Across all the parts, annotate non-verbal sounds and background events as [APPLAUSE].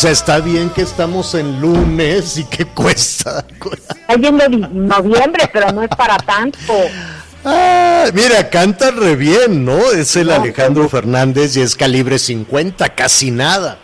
Sea, está bien que estamos en lunes y que [LAUGHS] cuesta. Está yendo di- noviembre, pero no es para tanto. Ah, mira, canta re bien, ¿no? Es el Alejandro Fernández y es calibre 50, casi nada.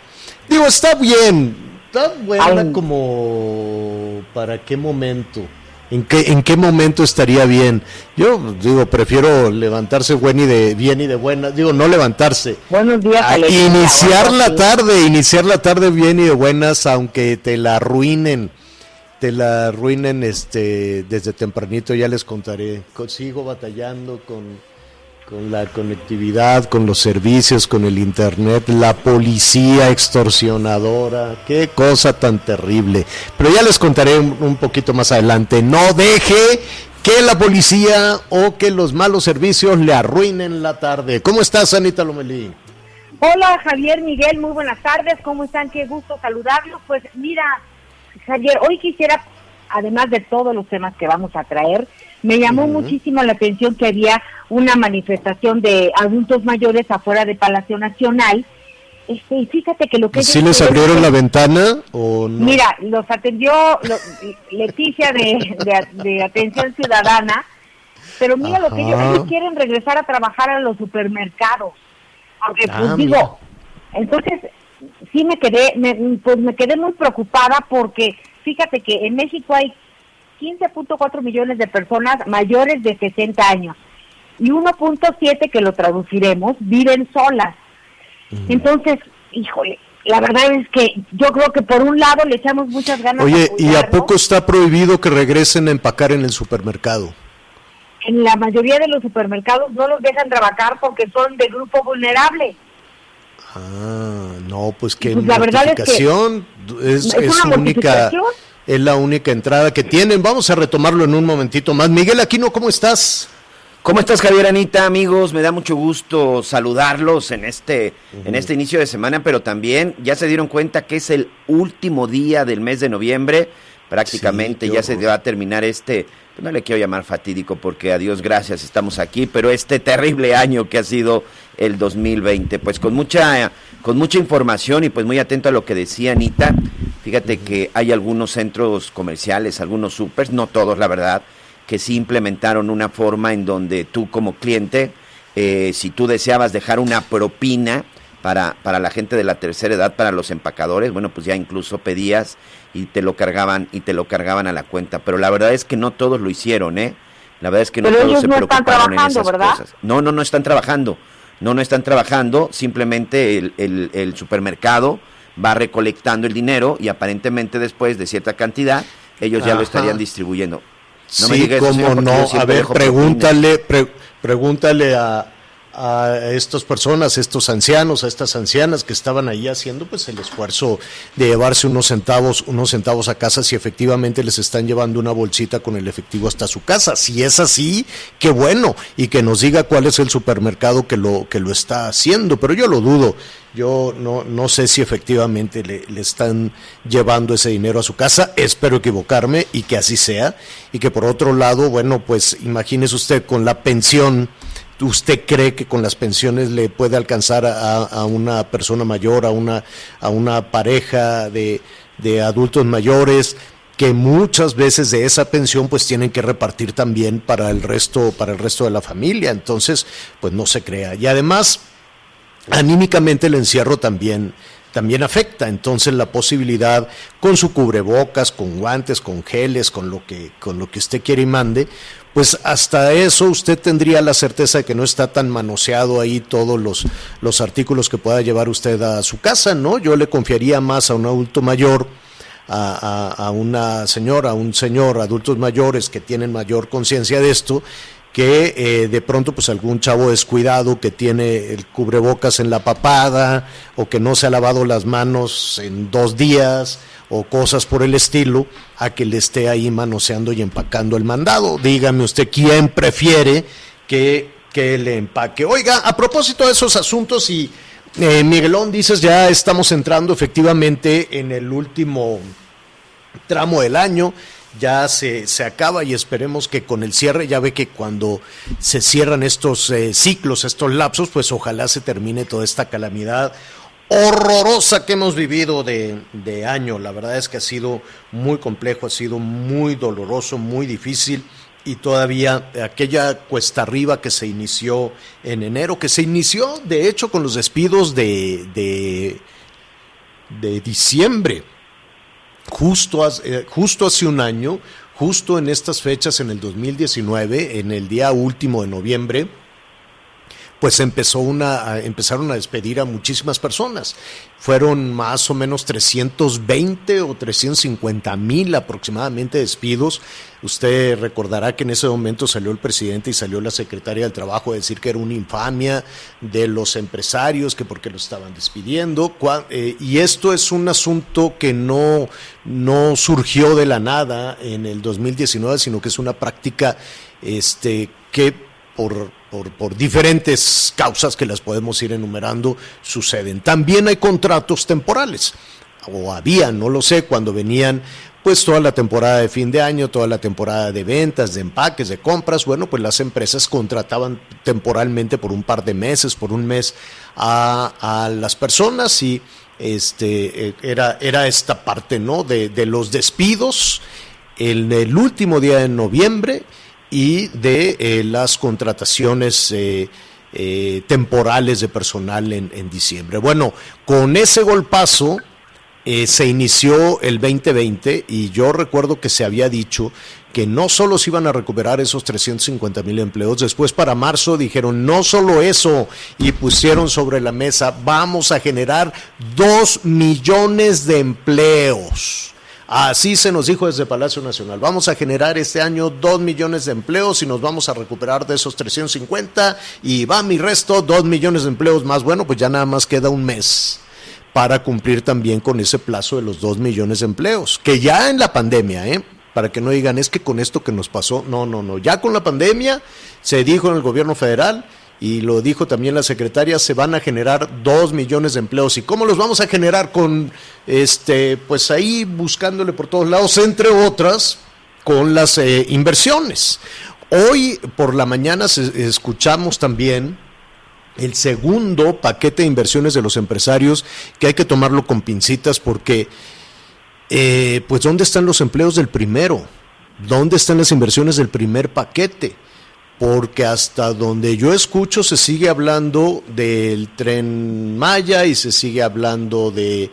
Digo, está bien. Está buena Ay. como... ¿Para qué momento? ¿En qué, ¿En qué momento estaría bien? Yo digo, prefiero levantarse buen y de, bien y de buena. Digo, no levantarse. Buenos días, A Alejandra, iniciar la tarde, iniciar la tarde bien y de buenas, aunque te la arruinen, te la arruinen este desde tempranito, ya les contaré. Co- Sigo batallando con, con la conectividad, con los servicios, con el internet, la policía extorsionadora, qué cosa tan terrible. Pero ya les contaré un, poquito más adelante. No deje que la policía o que los malos servicios le arruinen la tarde. ¿Cómo estás, Anita Lomelí? Hola, Javier, Miguel, muy buenas tardes. ¿Cómo están? Qué gusto saludarlos. Pues mira, Javier, hoy quisiera, además de todos los temas que vamos a traer, me llamó muchísimo la atención que había una manifestación de adultos mayores afuera de Palacio Nacional. Este, y fíjate que lo que ¿Sí les abrieron la ventana o no? Mira, los atendió lo- Leticia de, de- de Atención Ciudadana, pero mira lo que ellos, ellos quieren regresar a trabajar a los supermercados. Aunque Ah, pues mira. digo, entonces sí me quedé, me, pues me quedé muy preocupada porque fíjate que en México hay 15.4 millones de personas mayores de 60 años y 1.7 que lo traduciremos viven solas. Entonces, híjole, la verdad es que yo creo que por un lado le echamos muchas ganas. Oye, ¿y a poco está prohibido que regresen a empacar en el supermercado? En la mayoría de los supermercados no los dejan trabajar porque son de grupo vulnerable. Ah, no, pues que Pues la verdad es que es, es es una única. Es la única entrada que tienen. Vamos a retomarlo en un momentito más. Miguel Aquino, ¿cómo estás? ¿Cómo estás, Javier Anita, amigos? Me da mucho gusto saludarlos en este, en este inicio de semana, pero también ya se dieron cuenta que es el último día del mes de noviembre. Prácticamente Sí, ya se va a terminar este, no le quiero llamar fatídico porque a Dios gracias estamos aquí, pero este terrible año que ha sido el 2020. Pues con mucha, con mucha información y pues muy atento a lo que decía Anita. Fíjate que hay algunos centros comerciales, algunos supers, no todos la verdad, que sí implementaron una forma en donde tú como cliente, eh, si tú deseabas dejar una propina para, para la gente de la tercera edad, para los empacadores, bueno, pues ya incluso pedías y te lo cargaban y te lo cargaban a la cuenta. Pero la verdad es que no todos lo hicieron, ¿eh? La verdad es que no Pero todos ellos se no están preocuparon en esas ¿verdad? cosas. No, no, no están trabajando. No, no están trabajando. Simplemente el, el- el supermercado va recolectando el dinero y aparentemente después de cierta cantidad, ellos ya Ajá. lo estarían distribuyendo. No me sí, diga eso, cómo no. A ver, pregúntale, pre- pregúntale a, a estas personas, a estos ancianos, a estas ancianas que estaban ahí haciendo pues el esfuerzo de llevarse unos centavos, unos centavos a casa si efectivamente les están llevando una bolsita con el efectivo hasta su casa. Si es así, qué bueno y que nos diga cuál es el supermercado que lo que lo está haciendo, pero yo lo dudo. Yo no, no sé si efectivamente le, le están llevando ese dinero a su casa. Espero equivocarme y que así sea. Y que por otro lado, bueno, pues imagínese usted con la pensión. ¿Usted cree que con las pensiones le puede alcanzar a, una persona mayor, a una, a una pareja de, de adultos mayores? que muchas veces de esa pensión pues tienen que repartir también para el resto para el resto de la familia entonces pues no se crea y además anímicamente el encierro también también afecta entonces la posibilidad con su cubrebocas con guantes con geles con lo que con lo que usted quiere y mande pues hasta eso usted tendría la certeza de que no está tan manoseado ahí todos los los artículos que pueda llevar usted a su casa no yo le confiaría más a un adulto mayor a, a- a una señora, a un señor, adultos mayores que tienen mayor conciencia de esto, que eh, de pronto pues algún chavo descuidado que tiene el cubrebocas en la papada o que no se ha lavado las manos en dos días o cosas por el estilo, a que le esté ahí manoseando y empacando el mandado. Dígame usted quién prefiere que, que le empaque. Oiga, a propósito de esos asuntos y eh, Miguelón, dices, ya estamos entrando efectivamente en el último tramo del año, ya se, se acaba y esperemos que con el cierre, ya ve que cuando se cierran estos eh, ciclos, estos lapsos, pues ojalá se termine toda esta calamidad horrorosa que hemos vivido de, de año. La verdad es que ha sido muy complejo, ha sido muy doloroso, muy difícil y todavía aquella cuesta arriba que se inició en enero, que se inició de hecho con los despidos de, de, de diciembre, justo, hace- eh, justo hace un año, justo en estas fechas en el 2019, en el día último de noviembre, pues empezó una, empezaron a despedir a muchísimas personas. Fueron más o menos 320 o 350 mil aproximadamente despidos. Usted recordará que en ese momento salió el presidente y salió la secretaria del Trabajo a decir que era una infamia de los empresarios, que porque lo estaban despidiendo. Eh, y esto es un asunto que no, no surgió de la nada en el 2019, sino que es una práctica este, que por, por, diferentes causas que las podemos ir enumerando, suceden. También hay contratos temporales, o había, no lo sé, cuando venían pues toda la temporada de fin de año, toda la temporada de ventas, de empaques, de compras, bueno, pues las empresas contrataban temporalmente por un par de meses, por un mes a, las personas y este eh, era, era esta parte, ¿no? De los despidos en el último día de noviembre y de eh, las contrataciones eh, eh, temporales de personal en, en diciembre. Bueno, con ese golpazo se inició el 2020 y yo recuerdo que se había dicho que no solo se iban a recuperar esos 350 mil empleos, después para marzo dijeron no solo eso y pusieron sobre la mesa vamos a generar dos millones de empleos. Así se nos dijo desde Palacio Nacional. Vamos a generar este año dos millones de empleos y nos vamos a recuperar de esos 350 y va mi resto, dos millones de empleos más. Bueno, pues ya nada más queda un mes para cumplir también con ese plazo de los dos millones de empleos. Que ya en la pandemia, ¿eh? Para que no digan, es que con esto que nos pasó, no, no, no. Ya con la pandemia se dijo en el gobierno federal y lo dijo también la secretaria, se van a generar dos millones de empleos. ¿Y cómo los vamos a generar? Con, este, pues ahí buscándole por todos lados, entre otras, con las eh, inversiones. Hoy por la mañana escuchamos también el segundo paquete de inversiones de los empresarios que hay que tomarlo con pincitas porque eh, pues ¿dónde están los empleos del primero? ¿Dónde están las inversiones del primer paquete? Porque hasta donde yo escucho se sigue hablando del tren Maya y se sigue hablando de,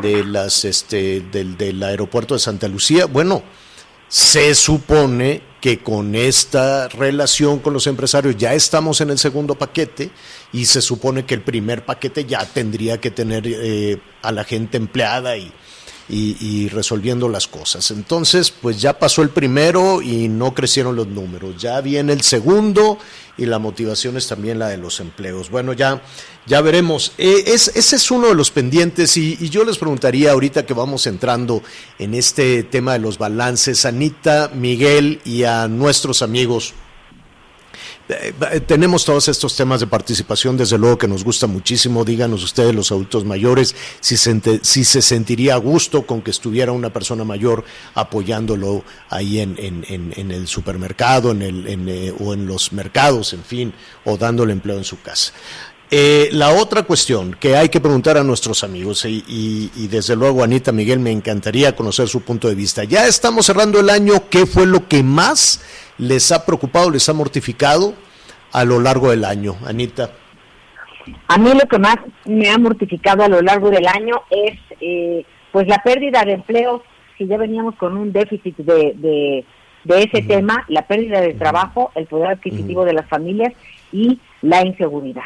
de las este del, del aeropuerto de Santa Lucía. Bueno, se supone que con esta relación con los empresarios ya estamos en el segundo paquete y se supone que el primer paquete ya tendría que tener eh, a la gente empleada y, y, resolviendo las cosas. Entonces, pues ya pasó el primero y no crecieron los números. Ya viene el segundo y la motivación es también la de los empleos. Bueno, ya, ya veremos. Eh, es, ese es uno de los pendientes y, y, yo les preguntaría ahorita que vamos entrando en este tema de los balances, Anita, Miguel y a nuestros amigos eh, tenemos todos estos temas de participación, desde luego que nos gusta muchísimo. Díganos ustedes, los adultos mayores, si se, sentiría a gusto con que estuviera una persona mayor apoyándolo ahí en, el supermercado en el, eh, o en los mercados, en fin, o dándole empleo en su casa. Eh, la otra cuestión que hay que preguntar a nuestros amigos, y, desde luego, Anita Miguel, me encantaría conocer su punto de vista. Ya estamos cerrando el año, ¿qué fue lo que más les ha preocupado, les ha mortificado a lo largo del año? Anita. A mí lo que más me ha mortificado a lo largo del año es eh, pues la pérdida de empleos, si ya veníamos con un déficit de, de, de ese uh -huh. tema, la pérdida de trabajo, el poder adquisitivo uh -huh. de las familias y la inseguridad.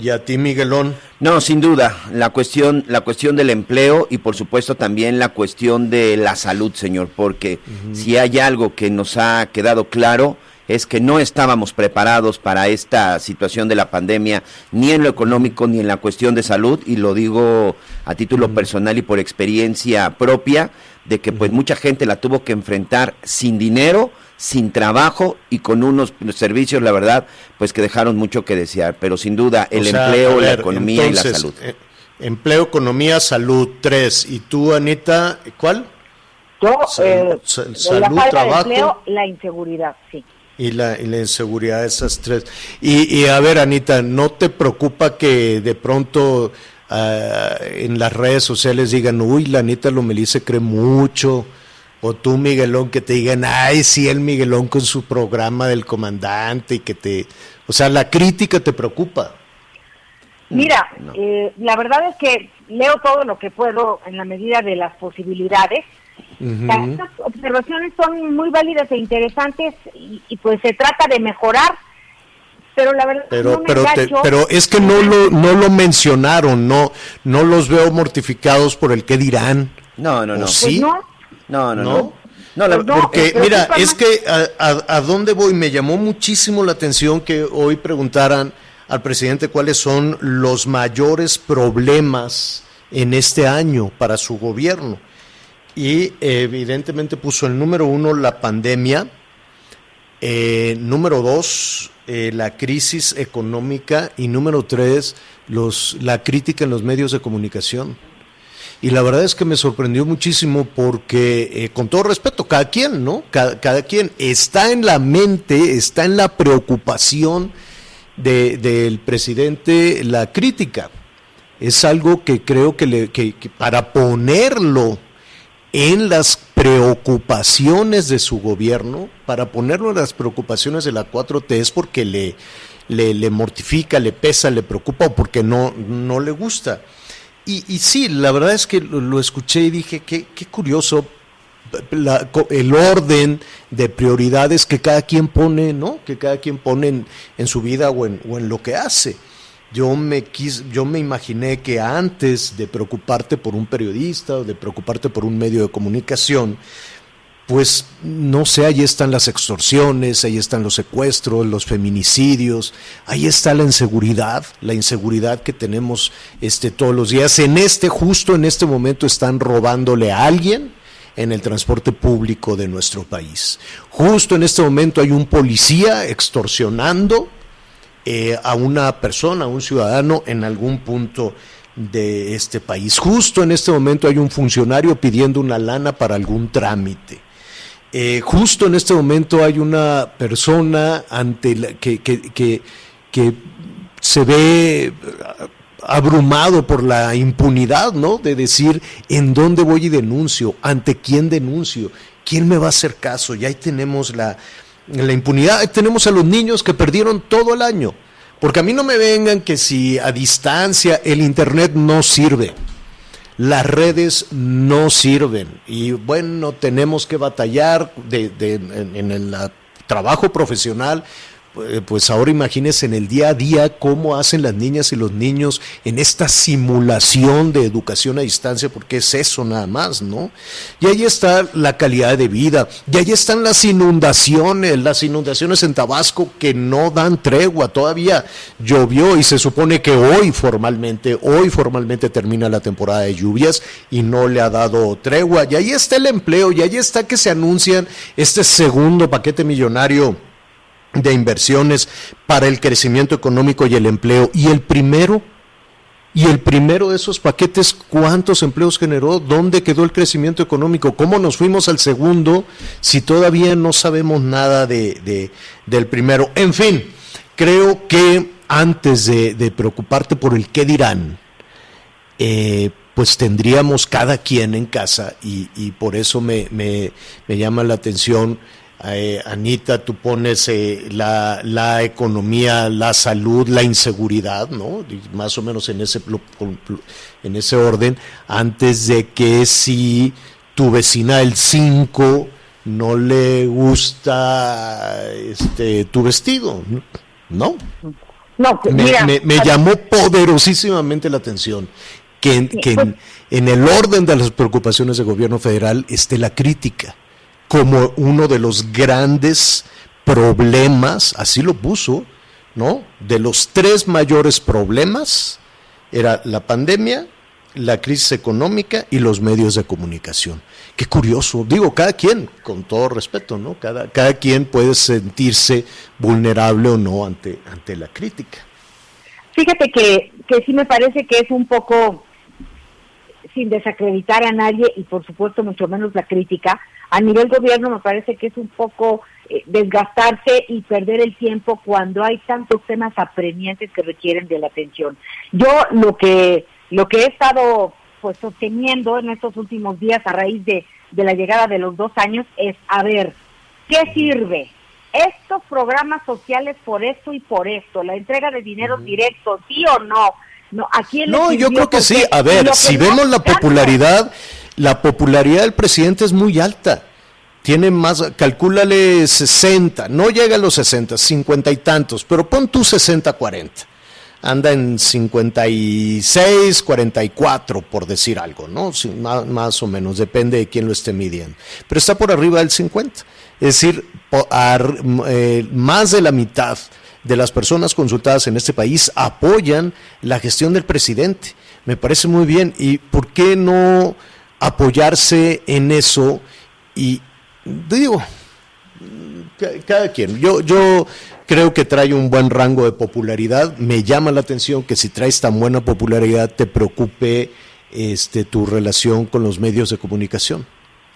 ¿Y a ti, Miguelón? No, sin duda, la cuestión, la cuestión del empleo y por supuesto también la cuestión de la salud, señor, porque uh -huh. si hay algo que nos ha quedado claro es que no estábamos preparados para esta situación de la pandemia, ni en lo económico ni en la cuestión de salud, y lo digo a título uh -huh. personal y por experiencia propia, de que pues mucha gente la tuvo que enfrentar sin dinero, sin trabajo y con unos servicios, la verdad, pues que dejaron mucho que desear. Pero sin duda, el o sea, empleo, ver, la economía entonces, y la salud. Eh, empleo, economía, salud, tres. ¿Y tú, Anita, cuál? Yo, eh, salud, la trabajo. De empleo, la inseguridad, sí. Y la, y la, inseguridad, esas tres. Y, y, a ver, Anita, ¿no te preocupa que de pronto en las redes sociales digan, uy, la Anita Lomelí se cree mucho? O tú, Miguelón, que te digan, ay, sí, el Miguelón con su programa del comandante y que te... O sea, la crítica te preocupa. Mira, no. eh, la verdad es que leo todo lo que puedo en la medida de las posibilidades. Uh -huh. Estas observaciones son muy válidas e interesantes y, y, pues se trata de mejorar. Pero la verdad pero, no pero, te, pero es que no lo, no lo mencionaron, no, no los veo mortificados por el qué dirán. No, no, no. Pues sí? no, no, no, ¿No? no. No, la, porque mira, es que a, a, a, dónde voy, me llamó muchísimo la atención que hoy preguntaran al presidente cuáles son los mayores problemas en este año para su gobierno. Y eh, evidentemente puso el número uno la pandemia, eh, número dos eh, la crisis económica y número tres los, la crítica en los medios de comunicación. Y la verdad es que me sorprendió muchísimo porque, eh, con todo respeto, cada quien, ¿no? Cada, cada, quien está en la mente, está en la preocupación del de, presidente la crítica. Es algo que creo que, le, que para ponerlo en las preocupaciones de su gobierno, para ponerlo en las preocupaciones de la 4T es porque le, le, le mortifica, le pesa, le preocupa o porque no, no le gusta. Y, sí, la verdad es que lo, lo escuché y dije, qué, qué curioso la, el orden de prioridades que cada quien pone, ¿no? Que cada quien pone en, en su vida o en, o en, lo que hace. Yo me, quis, yo me imaginé que antes de preocuparte por un periodista o de preocuparte por un medio de comunicación, pues no sé, ahí están las extorsiones, ahí están los secuestros, los feminicidios, ahí está la inseguridad, la inseguridad que tenemos este todos los días. En este, justo en este momento, están robándole a alguien en el transporte público de nuestro país. Justo en este momento hay un policía extorsionando eh, a una persona, a un ciudadano en algún punto de este país. Justo en este momento hay un funcionario pidiendo una lana para algún trámite eh, justo en este momento hay una persona ante la, que, que, se ve abrumado por la impunidad, ¿no? De decir en dónde voy y denuncio, ante quién denuncio, quién me va a hacer caso. Y ahí tenemos la, la impunidad, tenemos a los niños que perdieron todo el año. Porque a mí no me vengan que si a distancia el Internet no sirve. Las redes no sirven. Y bueno, tenemos que batallar de, de, en, en, el trabajo profesional pues ahora imagínense en el día a día cómo hacen las niñas y los niños en esta simulación de educación a distancia, porque es eso nada más, ¿no? Y ahí está la calidad de vida, y ahí están las inundaciones, las inundaciones en Tabasco que no dan tregua, todavía llovió y se supone que hoy formalmente, hoy formalmente termina la temporada de lluvias y no le ha dado tregua, y ahí está el empleo, y ahí está que se anuncian este segundo paquete millonario de inversiones para el crecimiento económico y el empleo. Y el primero, y el primero de esos paquetes, ¿cuántos empleos generó? ¿Dónde quedó el crecimiento económico? ¿Cómo nos fuimos al segundo si todavía no sabemos nada de, de del primero? En fin, creo que antes de, preocuparte por el qué dirán, eh, pues tendríamos cada quien en casa y, por eso me, me llama la atención eh, Anita, tú pones eh, la, la, economía, la salud, la inseguridad, ¿no? Más o menos en ese, en ese orden, antes de que si tu vecina el 5 no le gusta este, tu vestido, ¿no? No, pues me, mira, me, me llamó poderosísimamente la atención que, en, que en, en el orden de las preocupaciones del gobierno federal esté la crítica como uno de los grandes problemas, así lo puso, ¿no? De los tres mayores problemas era la pandemia, la crisis económica y los medios de comunicación. Qué curioso, digo, cada quien, con todo respeto, ¿no? Cada, cada quien puede sentirse vulnerable o no ante, ante la crítica. Fíjate que, que sí me parece que es un poco, sin desacreditar a nadie y por supuesto mucho menos la crítica, a nivel gobierno me parece que es un poco eh, desgastarse y perder el tiempo cuando hay tantos temas apremiantes que requieren de la atención. Yo lo que lo que he estado pues sosteniendo en estos últimos días a raíz de, de la llegada de los dos años es a ver qué sirve estos programas sociales por esto y por esto, la entrega de dinero uh -huh. directo, sí o no. No, ¿a quién no yo creo que sí. A ver, si vemos la popularidad, la popularidad del presidente es muy alta. Tiene más, calcúlale 60, no llega a los 60, 50 y tantos, pero pon tú 60, 40. Anda en 56, 44, por decir algo, ¿no? Más, más o menos, depende de quién lo esté midiendo. Pero está por arriba del 50. Es decir, más de la mitad de las personas consultadas en este país apoyan la gestión del presidente. Me parece muy bien. ¿Y por qué no apoyarse en eso? Y digo, cada quien. Yo, yo creo que trae un buen rango de popularidad. Me llama la atención que si traes tan buena popularidad te preocupe este, tu relación con los medios de comunicación.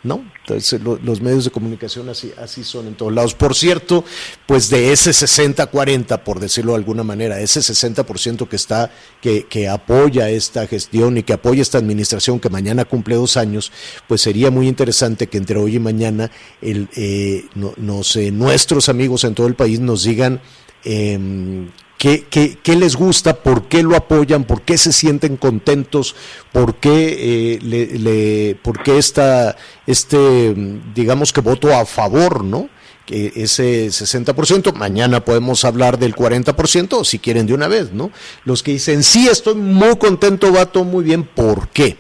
¿No? Entonces lo, los medios de comunicación así, así son en todos lados. Por cierto, pues de ese 60-40, por decirlo de alguna manera, ese 60% que está, que, que, apoya esta gestión y que apoya esta administración que mañana cumple dos años, pues sería muy interesante que entre hoy y mañana el, eh, no, no sé, nuestros amigos en todo el país nos digan eh, ¿Qué, qué, les gusta? ¿Por qué lo apoyan? ¿Por qué se sienten contentos? ¿Por qué, eh, le, por qué esta, este, digamos que voto a favor, ¿no? Que ese 60%, mañana podemos hablar del 40%, si quieren de una vez, ¿no? Los que dicen, sí, estoy muy contento, vato, muy bien, ¿por qué?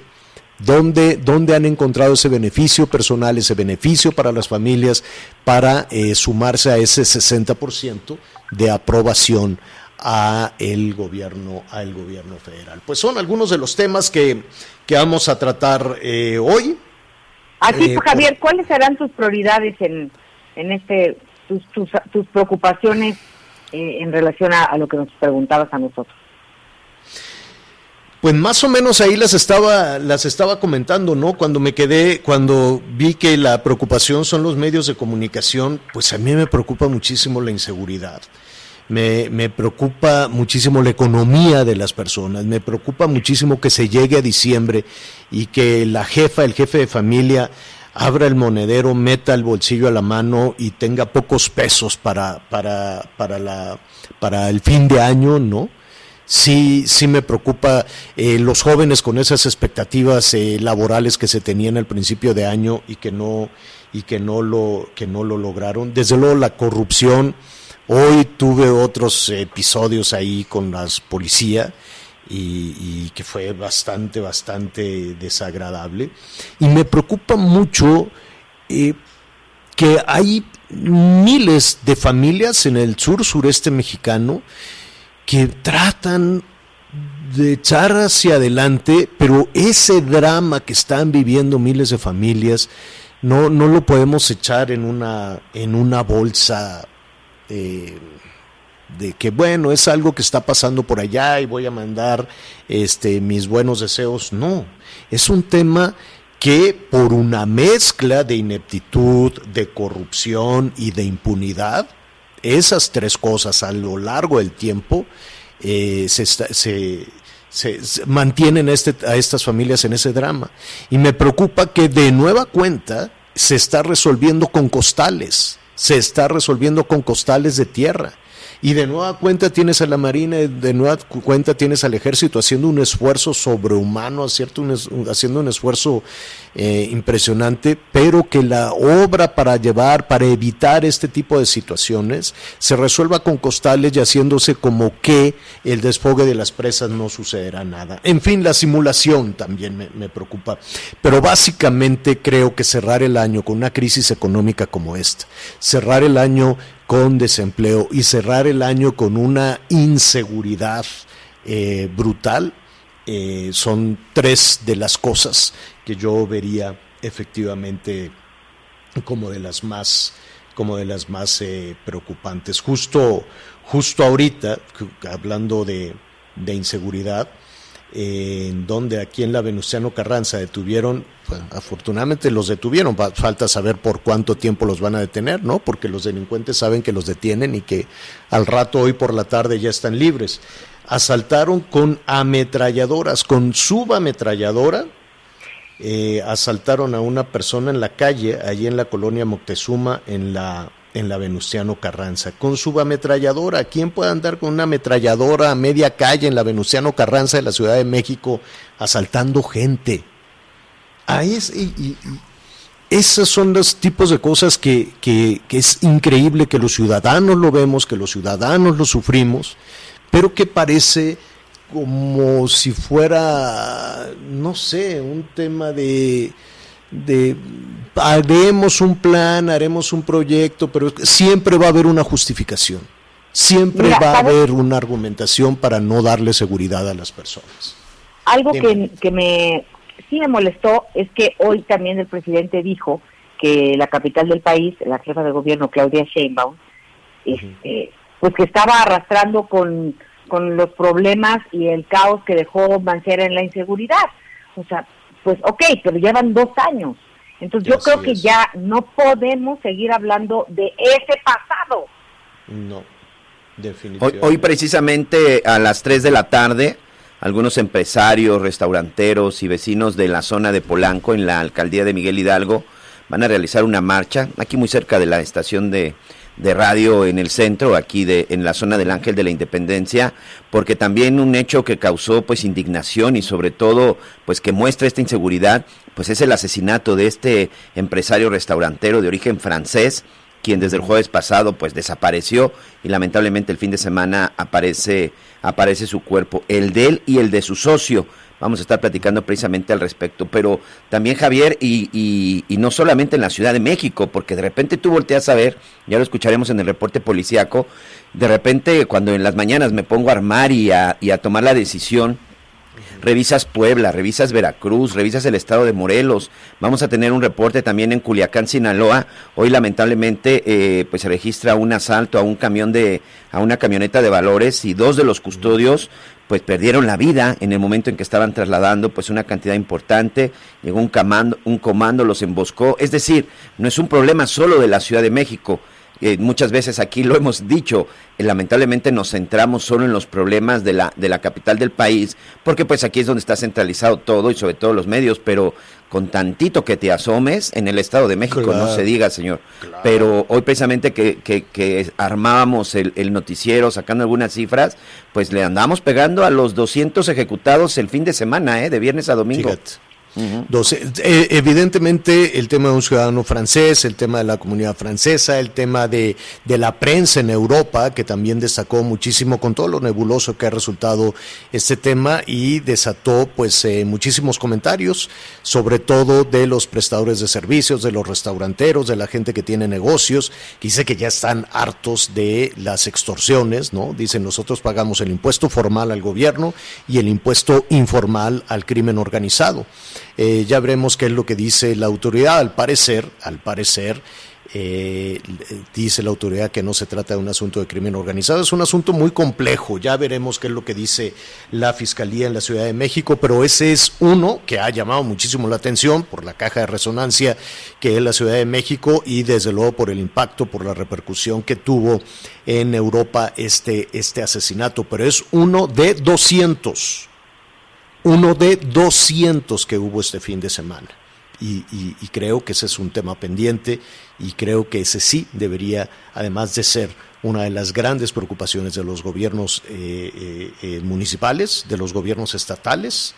¿Dónde, ¿Dónde, han encontrado ese beneficio personal, ese beneficio para las familias para eh, sumarse a ese 60% de aprobación a el gobierno al gobierno federal. Pues son algunos de los temas que, que vamos a tratar eh, hoy. Así, eh, Javier. ¿cuáles serán tus prioridades en, en este, tus, tus, tus preocupaciones eh, en relación a, a, lo que nos preguntabas a nosotros? Pues más o menos ahí las estaba, las estaba comentando, ¿no? Cuando me quedé, cuando vi que la preocupación son los medios de comunicación, pues a mí me preocupa muchísimo la inseguridad me, me, preocupa muchísimo la economía de las personas, me preocupa muchísimo que se llegue a diciembre y que la jefa, el jefe de familia, abra el monedero, meta el bolsillo a la mano y tenga pocos pesos para, para, para, la, para el fin de año, ¿no? Sí, sí me preocupa eh, los jóvenes con esas expectativas eh, laborales que se tenían al principio de año y que no y que no lo que no lo lograron. Desde luego la corrupción. Hoy tuve otros episodios ahí con las policía y, que fue bastante, bastante desagradable. Y me preocupa mucho eh, que hay miles de familias en el sur sureste mexicano que tratan de echar hacia adelante, pero ese drama que están viviendo miles de familias no, no lo podemos echar en una, en una bolsa eh, de que bueno, es algo que está pasando por allá y voy a mandar este mis buenos deseos. No, es un tema que por una mezcla de ineptitud, de corrupción y de impunidad, esas tres cosas a lo largo del tiempo eh, se, se, se, mantienen este, a estas familias en ese drama. Y me preocupa que de nueva cuenta se está resolviendo con costales, se está resolviendo con costales de tierra. Y de nueva cuenta tienes a la Marina, de nueva cuenta tienes al ejército haciendo un esfuerzo sobrehumano, haciendo un esfuerzo eh, impresionante, pero que la obra para llevar, para evitar este tipo de situaciones, se resuelva con costales y haciéndose como que el desfogue de las presas no sucederá nada. En fin, la simulación también me, me preocupa, pero básicamente creo que cerrar el año con una crisis económica como esta, cerrar el año con desempleo y cerrar el año con una inseguridad eh, brutal, eh, son tres de las cosas que yo vería efectivamente como de las más como de las más eh, preocupantes. Justo, justo ahorita, hablando de, de inseguridad, en donde aquí en la Venustiano Carranza detuvieron, afortunadamente los detuvieron, falta saber por cuánto tiempo los van a detener, ¿no? Porque los delincuentes saben que los detienen y que al rato hoy por la tarde ya están libres. Asaltaron con ametralladoras, con subametralladora, eh, asaltaron a una persona en la calle, allí en la colonia Moctezuma, en la en la Venustiano Carranza, con su ametralladora. ¿Quién puede andar con una ametralladora a media calle en la Venustiano Carranza de la Ciudad de México asaltando gente? Ahí es, esos son los tipos de cosas que, que, que, es increíble que los ciudadanos lo vemos, que los ciudadanos lo sufrimos, pero que parece como si fuera, no sé, un tema de, de haremos un plan, haremos un proyecto, pero siempre va a haber una justificación. Siempre va a haber una argumentación para no darle seguridad a las personas. Algo que, que, me sí me molestó es que hoy también el presidente dijo que la capital del país, la jefa de gobierno Claudia Sheinbaum, este, pues que estaba arrastrando con, con los problemas y el caos que dejó Mancera en la inseguridad. O sea, pues ok, pero llevan dos años. Entonces yo creo que ya no podemos seguir hablando de ese pasado. No, definitivamente. Hoy, hoy precisamente a las 3 de la tarde, algunos empresarios, restauranteros y vecinos de la zona de Polanco, en la alcaldía de Miguel Hidalgo, van a realizar una marcha, aquí muy cerca de la estación de, de radio en el centro, aquí de, en la zona del Ángel de la Independencia, porque también un hecho que causó pues indignación y sobre todo pues que muestra esta inseguridad, pues es el asesinato de este empresario restaurantero de origen francés, quien desde el jueves pasado pues desapareció y lamentablemente el fin de semana aparece aparece su cuerpo, el de él y el de su socio. Vamos a estar platicando precisamente al respecto. Pero también, Javier, y, y, no solamente en la Ciudad de México, porque de repente tú volteas a ver, ya lo escucharemos en el reporte policíaco, de repente cuando en las mañanas me pongo a armar y a, y a tomar la decisión, revisas Puebla, revisas Veracruz, revisas el estado de Morelos. Vamos a tener un reporte también en Culiacán, Sinaloa. Hoy lamentablemente eh, pues se registra un asalto a un camión de a una camioneta de valores y dos de los custodios pues perdieron la vida en el momento en que estaban trasladando pues una cantidad importante, llegó un comando, un comando los emboscó, es decir, no es un problema solo de la Ciudad de México, eh, muchas veces aquí lo hemos dicho, eh, lamentablemente nos centramos solo en los problemas de la, de la capital del país, porque pues aquí es donde está centralizado todo y sobre todo los medios, pero con tantito que te asomes en el Estado de México, no se diga, señor. Pero hoy precisamente que, que, que armábamos el, el noticiero, sacando algunas cifras, pues le andamos pegando a los 200 ejecutados el fin de semana, ¿eh? de viernes a domingo. Fíjate. Doce- eh, evidentemente el tema de un ciudadano francés, el tema de la comunidad francesa, el tema de, de la prensa en Europa, que también destacó muchísimo con todo lo nebuloso que ha resultado este tema y desató pues eh, muchísimos comentarios, sobre todo de los prestadores de servicios, de los restauranteros, de la gente que tiene negocios, que dice que ya están hartos de las extorsiones, ¿no? Dicen nosotros pagamos el impuesto formal al gobierno y el impuesto informal al crimen organizado. Eh, ya veremos qué es lo que dice la autoridad. Al parecer, al parecer, eh, dice la autoridad que no se trata de un asunto de crimen organizado, es un asunto muy complejo. Ya veremos qué es lo que dice la Fiscalía en la Ciudad de México, pero ese es uno que ha llamado muchísimo la atención por la caja de resonancia que es la Ciudad de México y desde luego por el impacto, por la repercusión que tuvo en Europa este, este asesinato, pero es uno de 200 uno de 200 que hubo este fin de semana. Y, creo que ese es un tema pendiente y creo que ese sí debería, además de ser una de las grandes preocupaciones de los gobiernos eh, eh, eh, municipales, de los gobiernos estatales,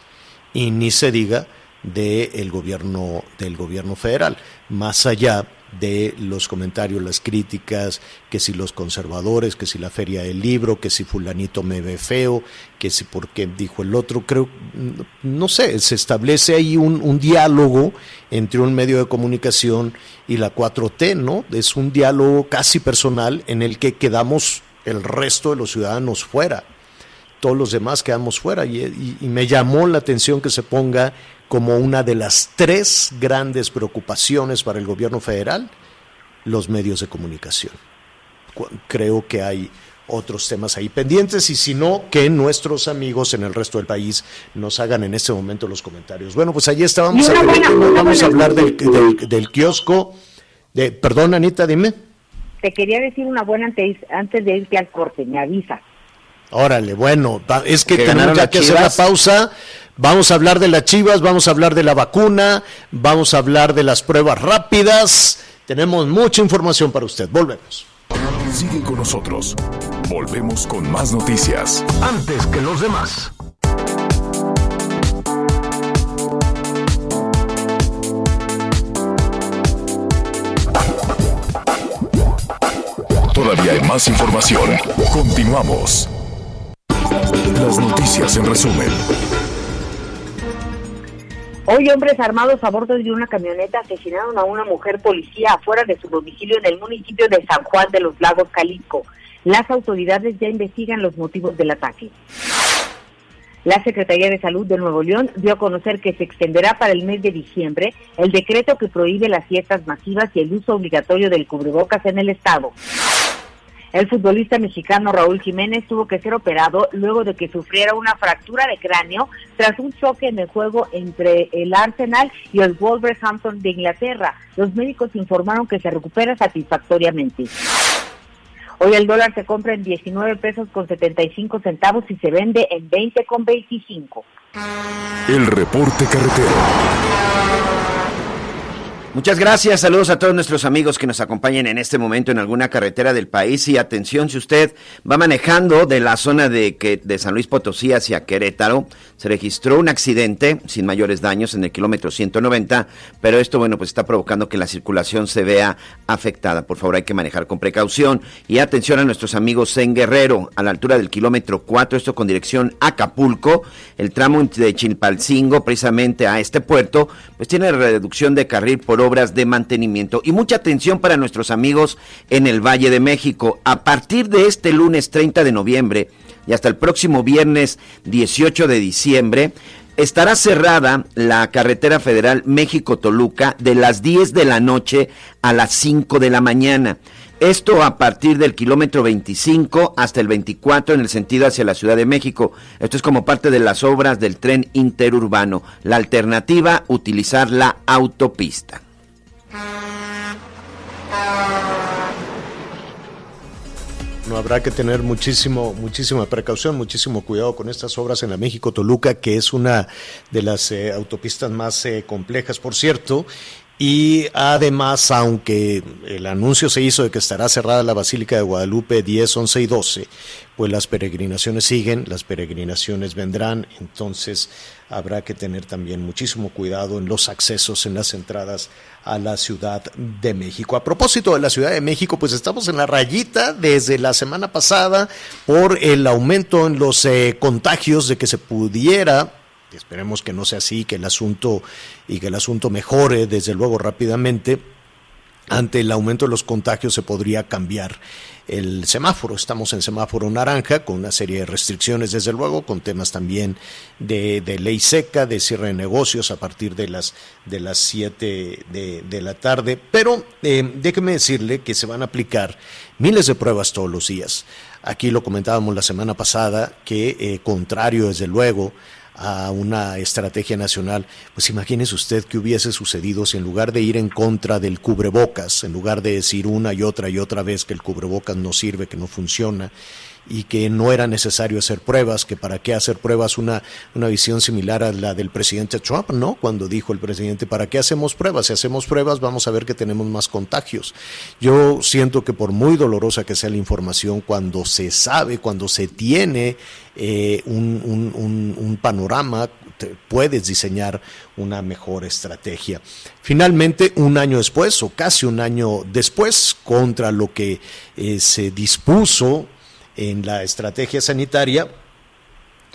y ni se diga del gobierno del gobierno federal, más allá de los comentarios, las críticas, que si los conservadores, que si la feria del libro, que si fulanito me ve feo, que si por qué dijo el otro, creo, no sé, se establece ahí un, diálogo entre un medio de comunicación y la 4T, ¿no? Es un diálogo casi personal en el que quedamos el resto de los ciudadanos fuera todos los demás quedamos fuera y me llamó la atención que se ponga como una de las tres grandes preocupaciones para el gobierno federal los medios de comunicación. Creo que hay otros temas ahí pendientes y si no, que nuestros amigos en el resto del país nos hagan en este momento los comentarios. Bueno, pues allí estábamos, a, buena- vamos a hablar del, del- del kiosco. De, perdón, Anita, dime. Te quería decir una buena antes, antes de irte al corte, me avisa. Órale, bueno, es que tenemos ya que hacer la pausa. Vamos a hablar de las chivas, vamos a hablar de la vacuna, vamos a hablar de las pruebas rápidas. Tenemos mucha información para usted. Volvemos. Sigue con nosotros. Volvemos con más noticias. Antes que los demás. Todavía hay más información. Continuamos. Las noticias en resumen. Hoy hombres armados a bordo de una camioneta asesinaron a una mujer policía afuera de su domicilio en el municipio de San Juan de los Lagos, Jalisco. Las autoridades ya investigan los motivos del ataque. La Secretaría de Salud de Nuevo León dio a conocer que se extenderá para el mes de diciembre el decreto que prohíbe las fiestas masivas y el uso obligatorio del cubrebocas en el estado. El futbolista mexicano Raúl Jiménez tuvo que ser operado luego de que sufriera una fractura de cráneo tras un choque en el juego entre el Arsenal y el Wolverhampton de Inglaterra. Los médicos informaron que se recupera satisfactoriamente. Hoy el dólar se compra en 19 pesos con 75 centavos y se vende en 20 con 25. El reporte carretero. Muchas gracias, saludos a todos nuestros amigos que nos acompañan en este momento en alguna carretera del país. Y atención si usted va manejando de la zona de, que, de San Luis Potosí hacia Querétaro, se registró un accidente sin mayores daños en el kilómetro 190, pero esto bueno pues está provocando que la circulación se vea afectada. Por favor hay que manejar con precaución. Y atención a nuestros amigos en Guerrero a la altura del kilómetro 4, esto con dirección Acapulco, el tramo de Chilpalcingo precisamente a este puerto, pues tiene reducción de carril por obras de mantenimiento. Y mucha atención para nuestros amigos en el Valle de México. A partir de este lunes 30 de noviembre y hasta el próximo viernes 18 de diciembre, estará cerrada la carretera federal México-Toluca de las 10 de la noche a las 5 de la mañana. Esto a partir del kilómetro 25 hasta el 24 en el sentido hacia la Ciudad de México. Esto es como parte de las obras del tren interurbano. La alternativa, utilizar la autopista. No habrá que tener muchísimo, muchísima precaución, muchísimo cuidado con estas obras en la México Toluca, que es una de las eh, autopistas más eh, complejas, por cierto, y además, aunque el anuncio se hizo de que estará cerrada la Basílica de Guadalupe 10, 11 y 12, pues las peregrinaciones siguen, las peregrinaciones vendrán, entonces habrá que tener también muchísimo cuidado en los accesos, en las entradas a la Ciudad de México. A propósito de la Ciudad de México, pues estamos en la rayita desde la semana pasada por el aumento en los eh, contagios de que se pudiera esperemos que no sea así, que el asunto y que el asunto mejore desde luego rápidamente. Ante el aumento de los contagios se podría cambiar el semáforo. Estamos en semáforo naranja con una serie de restricciones, desde luego, con temas también de, ley seca, de cierre de negocios a partir de las de las 7 de, la tarde. Pero eh, déjeme decirle que se van a aplicar miles de pruebas todos los días. Aquí lo comentábamos la semana pasada, que eh, contrario, desde luego, a una estrategia nacional, pues imagínese usted qué hubiese sucedido si en lugar de ir en contra del cubrebocas, en lugar de decir una y otra y otra vez que el cubrebocas no sirve, que no funciona, y que no era necesario hacer pruebas, que para qué hacer pruebas, una, una visión similar a la del presidente Trump, ¿no? Cuando dijo el presidente, ¿para qué hacemos pruebas? Si hacemos pruebas vamos a ver que tenemos más contagios. Yo siento que por muy dolorosa que sea la información, cuando se sabe, cuando se tiene eh, un, un, panorama, puedes diseñar una mejor estrategia. Finalmente, un año después, o casi un año después, contra lo que eh, se dispuso en la estrategia sanitaria,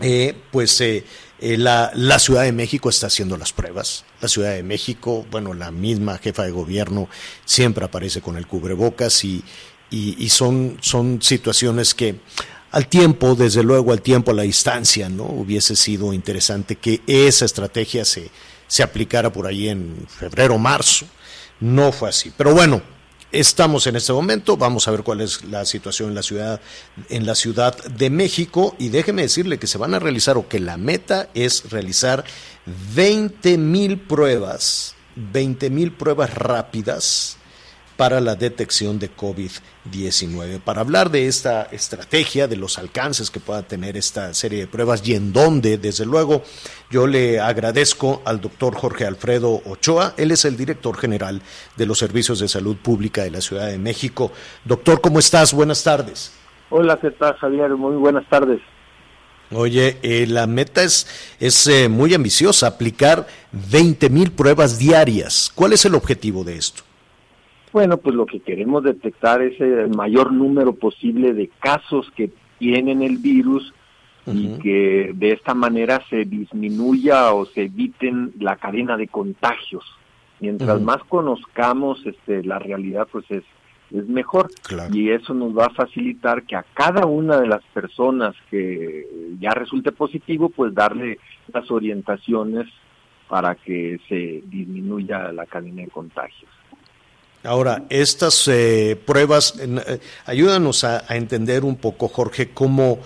eh, pues eh, eh, la, Ciudad de México está haciendo las pruebas. La Ciudad de México, bueno, la misma jefa de gobierno siempre aparece con el cubrebocas y, y, son, son situaciones que al tiempo, desde luego al tiempo, a la distancia, ¿no? Hubiese sido interesante que esa estrategia se, se aplicara por ahí en febrero, marzo. No fue así. Pero bueno, Estamos en este momento, vamos a ver cuál es la situación en la ciudad, en la ciudad de México y déjeme decirle que se van a realizar o que la meta es realizar 20 mil pruebas, 20 mil pruebas rápidas para la detección de COVID-19. Para hablar de esta estrategia, de los alcances que pueda tener esta serie de pruebas y en dónde, desde luego, yo le agradezco al doctor Jorge Alfredo Ochoa. Él es el director general de los Servicios de Salud Pública de la Ciudad de México. Doctor, ¿cómo estás? Buenas tardes. Hola, ¿qué tal, Javier? Muy buenas tardes. Oye, eh, la meta es, es eh, muy ambiciosa, aplicar 20 mil pruebas diarias. ¿Cuál es el objetivo de esto? Bueno, pues lo que queremos detectar es el mayor número posible de casos que tienen el virus y que de esta manera se disminuya o se eviten la cadena de contagios. Mientras más conozcamos este, la realidad, pues es, es mejor. Y eso nos va a facilitar que a cada una de las personas que ya resulte positivo, pues darle las orientaciones para que se disminuya la cadena de contagios. Ahora, estas eh, pruebas, eh, ayúdanos a, entender un poco, Jorge, cómo,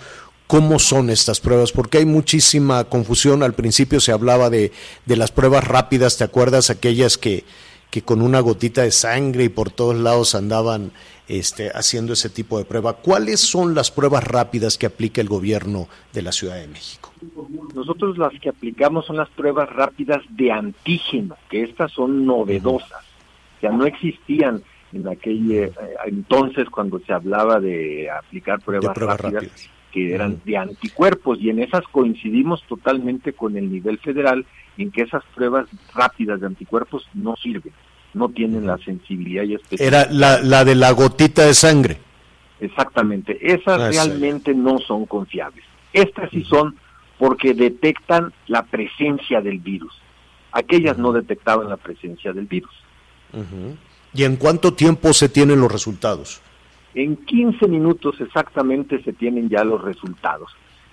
cómo son estas pruebas, porque hay muchísima confusión. Al principio se hablaba de, de las pruebas rápidas, ¿te acuerdas? Aquellas que, que con una gotita de sangre y por todos lados andaban este, haciendo ese tipo de prueba. ¿Cuáles son las pruebas rápidas que aplica el gobierno de la Ciudad de México? Nosotros las que aplicamos son las pruebas rápidas de antígeno, que estas son novedosas no existían en aquel eh, entonces cuando se hablaba de aplicar pruebas, rápidas, que eran de anticuerpos y en esas coincidimos totalmente con el nivel federal en que esas pruebas rápidas de anticuerpos no sirven, no tienen la sensibilidad y especificidad. Era la, la de la gotita de sangre. Exactamente, esas ah, realmente no son confiables. Estas sí son porque detectan la presencia del virus. Aquellas no detectaban la presencia del virus. ¿Y en cuánto tiempo se tienen los resultados? En 15 minutos exactamente se tienen ya los resultados.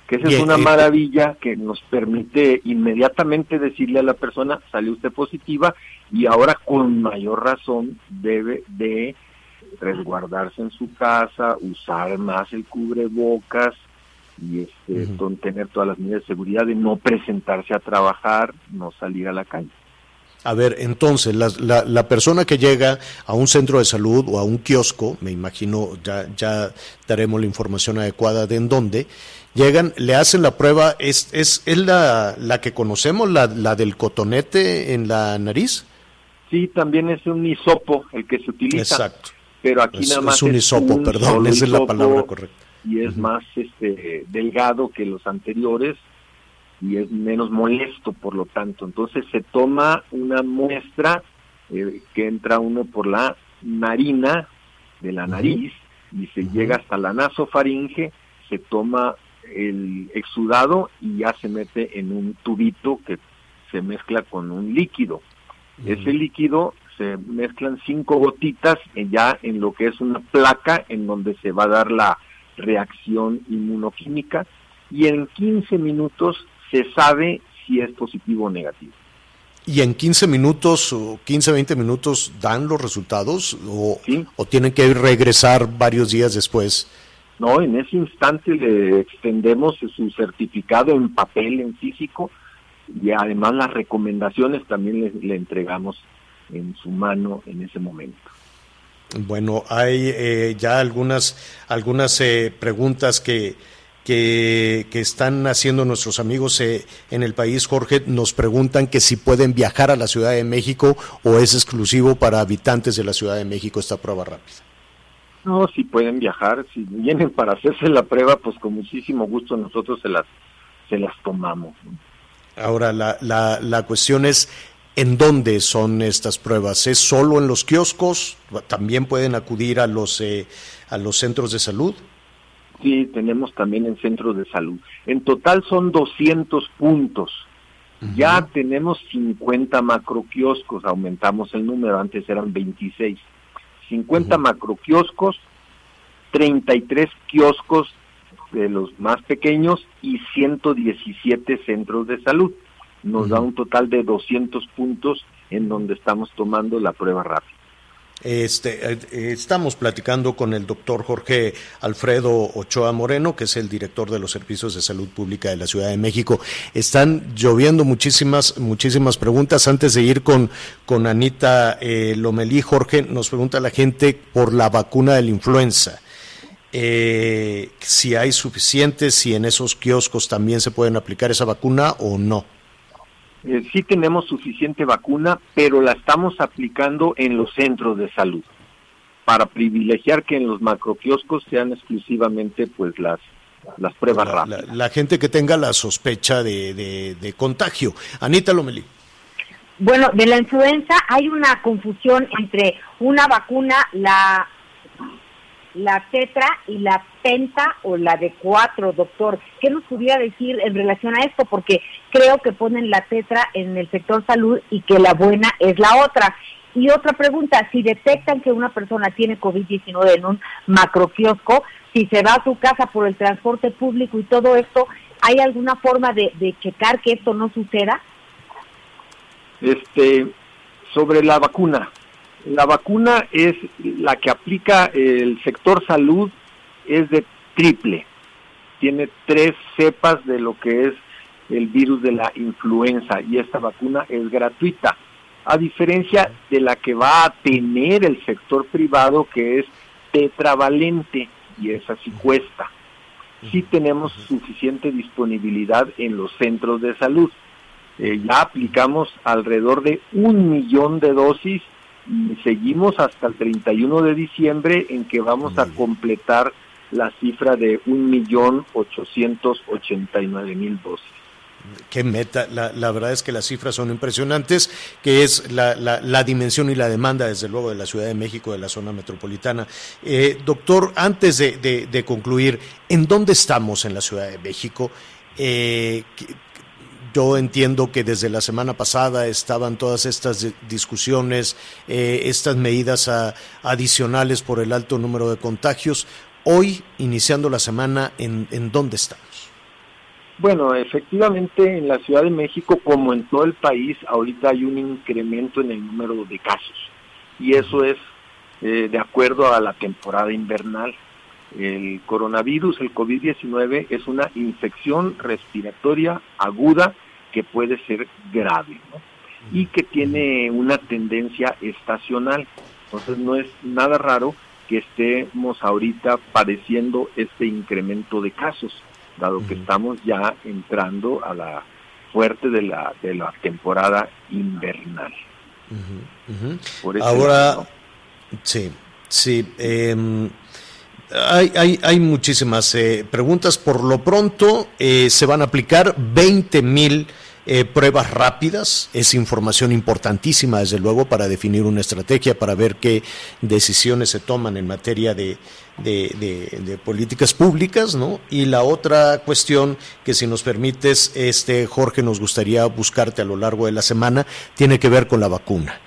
Que esa es una eh, maravilla que nos permite inmediatamente decirle a la persona, sale usted positiva y ahora con mayor razón debe de resguardarse en su casa, usar más el cubrebocas y este, tener todas las medidas de seguridad de no presentarse a trabajar, no salir a la calle. A ver, entonces, la, la, la, persona que llega a un centro de salud o a un kiosco, me imagino, ya, ya daremos la información adecuada de en dónde, llegan, le hacen la prueba, ¿es, es, es la, la que conocemos, la, la del cotonete en la nariz? Sí, también es un hisopo el que se utiliza. Exacto. Pero aquí Es- nada más es un hisopo, perdón, esa es la palabra correcta. Y es más este delgado que los anteriores y es menos molesto, por lo tanto. Entonces se toma una muestra eh, que entra uno por la narina de la nariz y se llega hasta la nasofaringe, se toma el exudado y ya se mete en un tubito que se mezcla con un líquido. Ese líquido se mezclan cinco gotitas en- ya en lo que es una placa en donde se va a dar la reacción inmunoquímica y en 15 minutos se sabe si es positivo o negativo. ¿Y en 15 minutos o 15, 20 minutos dan los resultados o, Sí. o tienen que regresar varios días después? No, en ese instante le extendemos su certificado en papel, en físico, y además las recomendaciones también le, le entregamos en su mano en ese momento. Bueno, hay eh, ya algunas, algunas eh, preguntas que, que, que están haciendo nuestros amigos eh, en el país. Jorge, nos preguntan que si pueden viajar a la Ciudad de México o es exclusivo para habitantes de la Ciudad de México esta prueba rápida. No, si pueden viajar, si vienen para hacerse la prueba, pues con muchísimo gusto nosotros se las, se las tomamos. Ahora, la, la, la cuestión es, ¿en dónde son estas pruebas? ¿Es solo en los kioscos? ¿También pueden acudir a los, eh, a los centros de salud? Sí, tenemos también en centros de salud. En total son 200 puntos. Ya tenemos 50 macroquioscos, aumentamos el número, antes eran 26. 50 macroquioscos, 33 kioscos de los más pequeños y 117 centros de salud. Nos da un total de 200 puntos en donde estamos tomando la prueba rápida. Este, eh, estamos platicando con el doctor Jorge Alfredo Ochoa Moreno, que es el director de los servicios de salud pública de la Ciudad de México. Están lloviendo muchísimas, muchísimas preguntas. Antes de ir con, con Anita eh, Lomelí, Jorge, nos pregunta la gente por la vacuna de la influenza. Eh, si hay suficientes, si en esos kioscos también se pueden aplicar esa vacuna o no. Eh, sí tenemos suficiente vacuna, pero la estamos aplicando en los centros de salud para privilegiar que en los macroquioscos sean exclusivamente pues las las pruebas la, rápidas. la- la gente que tenga la sospecha de, de- de contagio. Anita Lomelí. Bueno, de la influenza hay una confusión entre una vacuna, la la tetra y la penta o la de cuatro, doctor. ¿Qué nos pudiera decir en relación a esto? Porque creo que ponen la tetra en el sector salud y que la buena es la otra. Y otra pregunta, si detectan que una persona tiene COVID-19 en un macroquiosco, si se va a su casa por el transporte público y todo esto, ¿hay alguna forma de, de checar que esto no suceda? Este sobre la vacuna. La vacuna es la que aplica el sector salud es de triple. Tiene tres cepas de lo que es el virus de la influenza y esta vacuna es gratuita. A diferencia de la que va a tener el sector privado que es tetravalente y esa sí cuesta. Sí tenemos suficiente disponibilidad en los centros de salud. Eh, ya aplicamos alrededor de un millón de dosis seguimos hasta el 31 de diciembre en que vamos a completar la cifra de un millón ochocientos ochenta y nueve mil dosis. Qué meta, la, la verdad es que las cifras son impresionantes, que es la, la- la dimensión y la demanda, desde luego, de la Ciudad de México, de la zona metropolitana. Eh, doctor, antes de, de- de concluir, ¿en dónde estamos en la Ciudad de México? Eh, yo entiendo que desde la semana pasada estaban todas estas di- discusiones, eh, estas medidas a- adicionales por el alto número de contagios. Hoy, iniciando la semana, ¿en, en dónde estamos? Bueno, efectivamente en la Ciudad de México, como en todo el país, ahorita hay un incremento en el número de casos. Y eso es eh, de acuerdo a la temporada invernal. El coronavirus, el COVID-19, es una infección respiratoria aguda que puede ser grave. ¿no? y que tiene una tendencia estacional. Entonces no es nada raro que estemos ahorita padeciendo este incremento de casos, dado que estamos ya entrando a la fuerte de la, de la temporada invernal. Ahora, sí, sí. Em, hay, hay, muchísimas eh, preguntas. Por lo pronto, eh, se van a aplicar 20 mil eh, pruebas rápidas. Es información importantísima, desde luego, para definir una estrategia, para ver qué decisiones se toman en materia de, de, políticas públicas, ¿no? Y la otra cuestión que, si nos permites, este Jorge, nos gustaría buscarte a lo largo de la semana, tiene que ver con la vacuna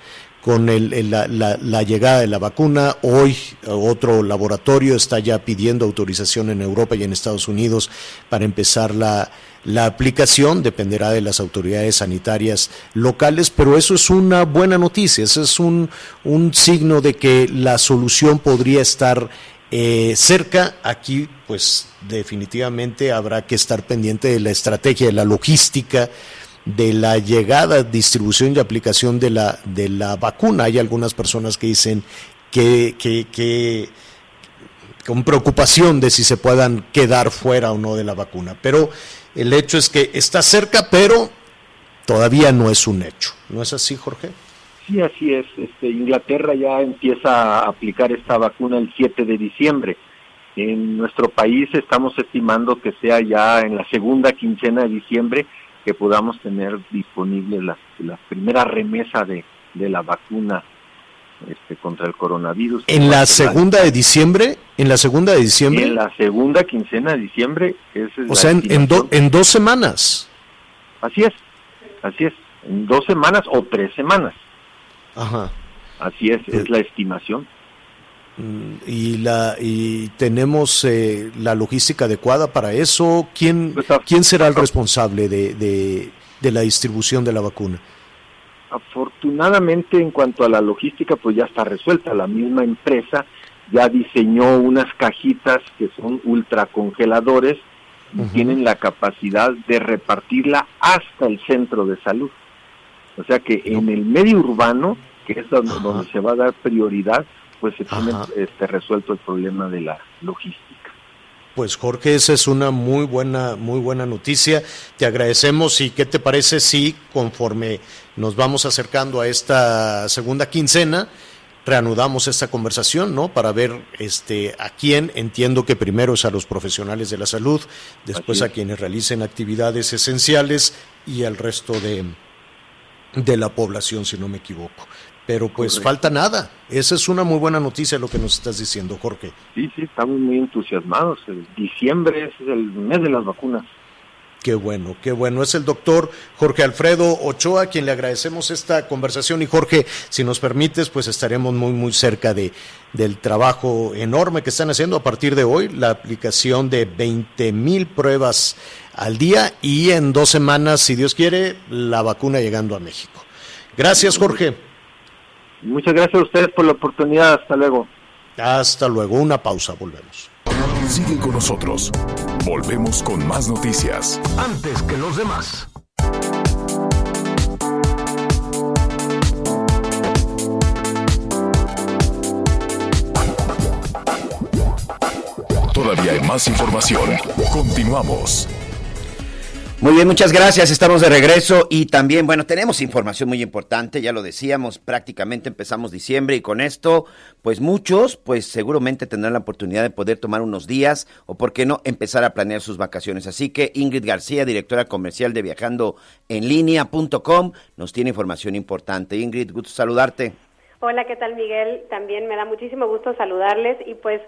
con el, la, la, llegada de la vacuna. Hoy otro laboratorio está ya pidiendo autorización en Europa y en Estados Unidos para empezar la, la aplicación dependerá de las autoridades sanitarias locales, pero eso es una buena noticia, eso es un, un signo de que la solución podría estar eh, cerca. Aquí, pues definitivamente habrá que estar pendiente de la estrategia, de la logística, de la llegada, distribución y aplicación de la, de la vacuna. Hay algunas personas que dicen que, que, con preocupación de si se puedan quedar fuera o no de la vacuna. Pero el hecho es que está cerca, pero todavía no es un hecho. ¿No es así, Jorge? Sí, así es. Este, Inglaterra ya empieza a aplicar esta vacuna el 7 de diciembre. En nuestro país estamos estimando que sea ya en la segunda quincena de diciembre que podamos tener disponible la, la primera remesa de, de la vacuna este, contra el coronavirus. ¿En la segunda de diciembre? ¿En la segunda de diciembre? En la segunda quincena de diciembre. o sea, en, en, dos semanas. Así es, así es, en dos semanas o tres semanas. Ajá. Así es, es la estimación. Mm, y la y tenemos eh, la logística adecuada para eso. ¿Quién, ¿quién será el responsable de, de, de la distribución de la vacuna? Afortunadamente en cuanto a la logística pues ya está resuelta. La misma empresa ya diseñó unas cajitas que son ultracongeladores y tienen la capacidad de repartirla hasta el centro de salud. O sea que en el medio urbano, que es donde, se va a dar prioridad, pues se tiene este, resuelto el problema de la logística. Pues Jorge, esa es una muy buena, muy buena noticia. Te agradecemos y qué te parece si conforme nos vamos acercando a esta segunda quincena, reanudamos esta conversación, ¿no? Para ver este a quién, entiendo que primero es a los profesionales de la salud, después a quienes realicen actividades esenciales y al resto de, de la población, si no me equivoco. Pero pues falta nada. Esa es una muy buena noticia lo que nos estás diciendo, Jorge. Sí, sí, estamos muy entusiasmados. El diciembre es el mes de las vacunas. Qué bueno, qué bueno. Es el doctor Jorge Alfredo Ochoa, a quien le agradecemos esta conversación. Y Jorge, si nos permites, pues estaremos muy, muy cerca de, del trabajo enorme que están haciendo a partir de hoy, la aplicación de 20 mil pruebas al día y en dos semanas, si Dios quiere, la vacuna llegando a México. Gracias, Jorge. Muchas gracias a ustedes por la oportunidad. Hasta luego. Hasta luego. Una pausa. Volvemos. Sigue con nosotros. Volvemos con más noticias. Antes que los demás. Todavía hay más información. Continuamos. Muy bien, muchas gracias. Estamos de regreso y también, bueno, tenemos información muy importante, ya lo decíamos, prácticamente empezamos diciembre y con esto, pues muchos, pues seguramente tendrán la oportunidad de poder tomar unos días o, por qué no, empezar a planear sus vacaciones. Así que Ingrid García, directora comercial de Viajando en Línea.com, nos tiene información importante. Ingrid, gusto saludarte. Hola, ¿qué tal Miguel? También me da muchísimo gusto saludarles y pues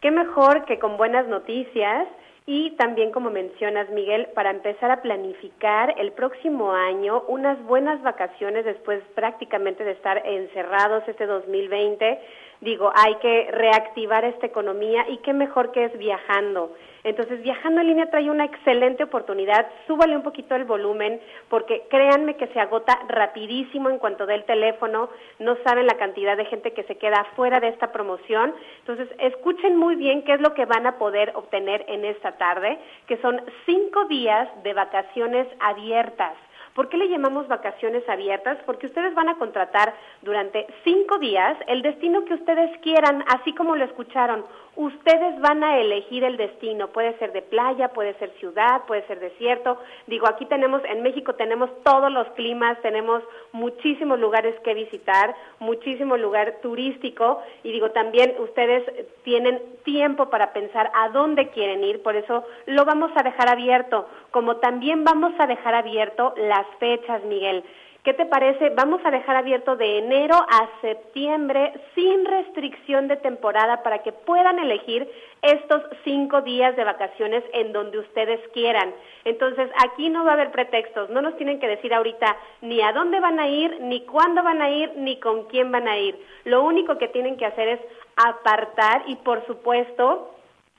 qué mejor que con buenas noticias y también, como mencionas, Miguel, para empezar a planificar el próximo año unas buenas vacaciones después prácticamente de estar encerrados este 2020. Digo, hay que reactivar esta economía y qué mejor que es viajando. Entonces, viajando en línea trae una excelente oportunidad. Súbale un poquito el volumen porque créanme que se agota rapidísimo en cuanto dé el teléfono. No saben la cantidad de gente que se queda fuera de esta promoción. Entonces, escuchen muy bien qué es lo que van a poder obtener en esta tarde, que son cinco días de vacaciones abiertas ¿Por qué le llamamos vacaciones abiertas? Porque ustedes van a contratar durante cinco días el destino que ustedes quieran, así como lo escucharon. Ustedes van a elegir el destino, puede ser de playa, puede ser ciudad, puede ser desierto. Digo, aquí tenemos, en México tenemos todos los climas, tenemos muchísimos lugares que visitar, muchísimo lugar turístico y digo, también ustedes tienen tiempo para pensar a dónde quieren ir, por eso lo vamos a dejar abierto, como también vamos a dejar abierto las fechas, Miguel. ¿Qué te parece? Vamos a dejar abierto de enero a septiembre sin restricción de temporada para que puedan elegir estos cinco días de vacaciones en donde ustedes quieran. Entonces, aquí no va a haber pretextos, no nos tienen que decir ahorita ni a dónde van a ir, ni cuándo van a ir, ni con quién van a ir. Lo único que tienen que hacer es apartar y, por supuesto,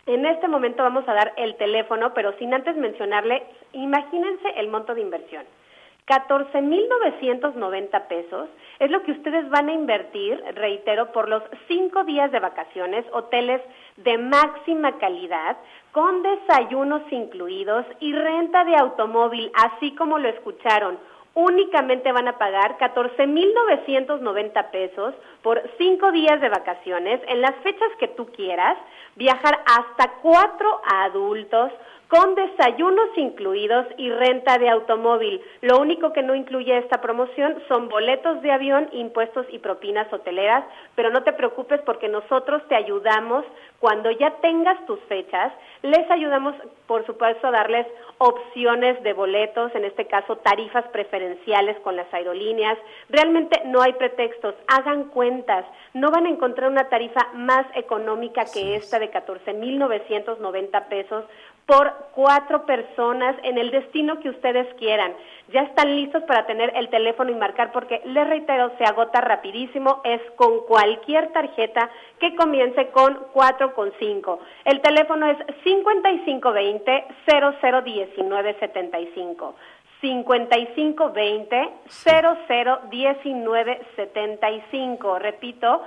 en este momento vamos a dar el teléfono, pero sin antes mencionarle, imagínense el monto de inversión. 14.990 pesos es lo que ustedes van a invertir, reitero, por los cinco días de vacaciones, hoteles de máxima calidad, con desayunos incluidos y renta de automóvil, así como lo escucharon. Únicamente van a pagar 14.990 pesos por cinco días de vacaciones en las fechas que tú quieras, viajar hasta cuatro adultos, con desayunos incluidos y renta de automóvil. Lo único que no incluye esta promoción son boletos de avión, impuestos y propinas hoteleras, pero no te preocupes porque nosotros te ayudamos. Cuando ya tengas tus fechas, les ayudamos, por supuesto, a darles opciones de boletos, en este caso tarifas preferenciales con las aerolíneas. Realmente no hay pretextos, hagan cuentas, no van a encontrar una tarifa más económica que esta de 14.990 pesos por cuatro personas en el destino que ustedes quieran. Ya están listos para tener el teléfono y marcar porque, les reitero, se agota rapidísimo. Es con cualquier tarjeta que comience con 4 con 5. El teléfono es 5520 001975. 5520 001975. Repito,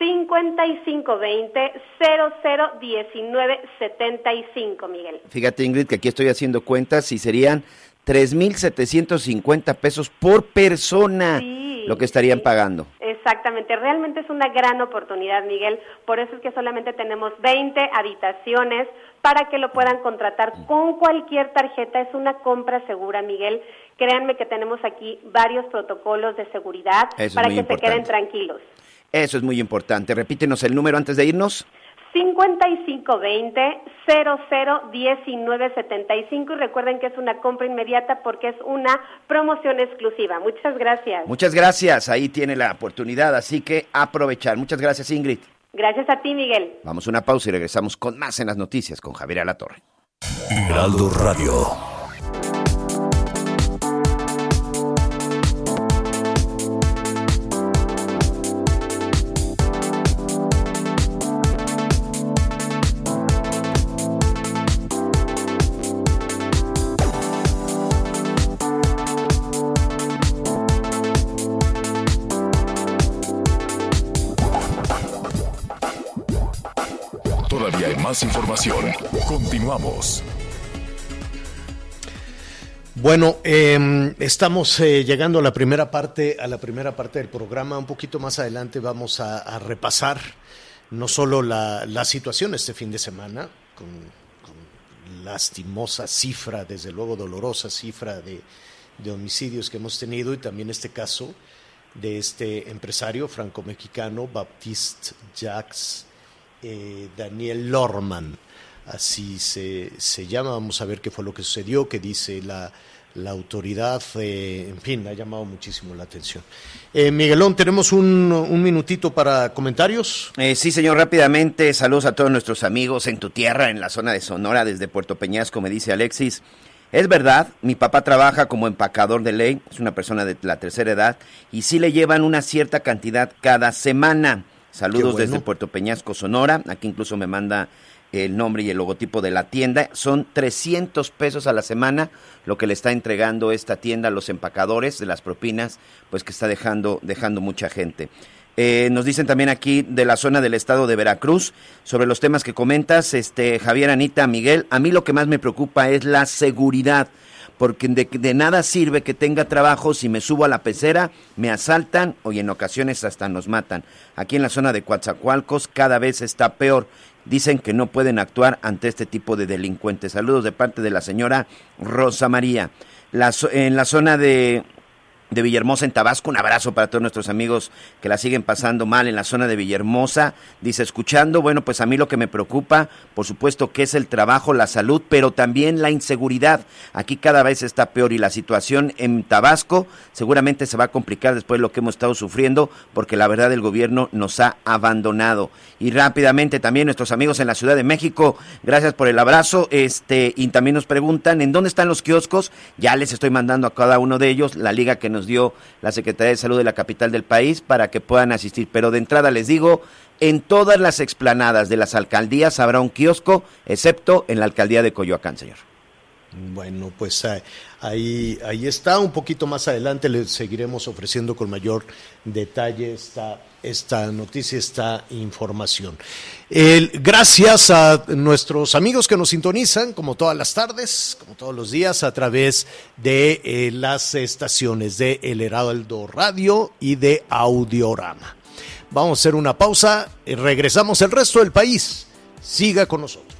5520-001975, Miguel. Fíjate, Ingrid, que aquí estoy haciendo cuentas y serían 3.750 pesos por persona lo que estarían pagando. Exactamente, realmente es una gran oportunidad, Miguel. Por eso es que solamente tenemos 20 habitaciones para que lo puedan contratar con cualquier tarjeta. Es una compra segura, Miguel. Créanme que tenemos aquí varios protocolos de seguridad para que se queden tranquilos. Eso es muy importante. Repítenos el número antes de irnos. 5520-001975 y recuerden que es una compra inmediata porque es una promoción exclusiva. Muchas gracias. Muchas gracias. Ahí tiene la oportunidad, así que aprovechar. Muchas gracias, Ingrid. Gracias a ti, Miguel. Vamos a una pausa y regresamos con más en las noticias con Javier Alatorre. Heraldo Radio. Continuamos. Bueno, eh, estamos eh, llegando a la primera parte, a la primera parte del programa. Un poquito más adelante vamos a, repasar no solo la, situación este fin de semana, con, lastimosa cifra, desde luego dolorosa cifra de, de homicidios que hemos tenido, y también este caso de este empresario franco-mexicano, Baptiste Jacques eh, Daniel Lorman, así se, se, llama, vamos a ver qué fue lo que sucedió, qué dice la, la autoridad, eh, en fin, ha llamado muchísimo la atención. Eh, Miguelón, tenemos un, un, minutito para comentarios. Eh, sí, señor, rápidamente, saludos a todos nuestros amigos en tu tierra, en la zona de Sonora, desde Puerto Peñasco, me dice Alexis. Es verdad, mi papá trabaja como empacador de ley, es una persona de la tercera edad, y sí le llevan una cierta cantidad cada semana. Saludos bueno. desde Puerto Peñasco, Sonora. Aquí incluso me manda el nombre y el logotipo de la tienda. Son 300 pesos a la semana lo que le está entregando esta tienda a los empacadores de las propinas, pues que está dejando, dejando mucha gente. Eh, nos dicen también aquí de la zona del estado de Veracruz sobre los temas que comentas, este Javier, Anita, Miguel. A mí lo que más me preocupa es la seguridad porque de, nada sirve que tenga trabajo si me subo a la pecera, me asaltan o y en ocasiones hasta nos matan. Aquí en la zona de Coatzacoalcos cada vez está peor. Dicen que no pueden actuar ante este tipo de delincuentes. Saludos de parte de la señora Rosa María. La en la zona de de Villahermosa en Tabasco. Un abrazo para todos nuestros amigos que la siguen pasando mal en la zona de Villahermosa. Dice, escuchando, bueno, pues a mí lo que me preocupa, por supuesto, que es el trabajo, la salud, pero también la inseguridad. Aquí cada vez está peor y la situación en Tabasco seguramente se va a complicar después de lo que hemos estado sufriendo, porque la verdad el gobierno nos ha abandonado. Y rápidamente también nuestros amigos en la Ciudad de México, gracias por el abrazo. Este, y también nos preguntan, ¿en dónde están los kioscos? Ya les estoy mandando a cada uno de ellos la liga que nos dio la Secretaría de Salud de la capital del país para que puedan asistir. Pero de entrada les digo, en todas las explanadas de las alcaldías habrá un kiosco, excepto en la alcaldía de Coyoacán, señor. Bueno, pues eh, ahí, ahí está. Un poquito más adelante les seguiremos ofreciendo con mayor detalle esta, esta noticia, esta información. El- gracias a nuestros amigos que nos sintonizan, como todas las tardes, como todos los días, a través de eh, las estaciones de El Heraldo Radio y de Audiorama. Vamos a hacer una pausa y regresamos el resto del país. Siga con nosotros.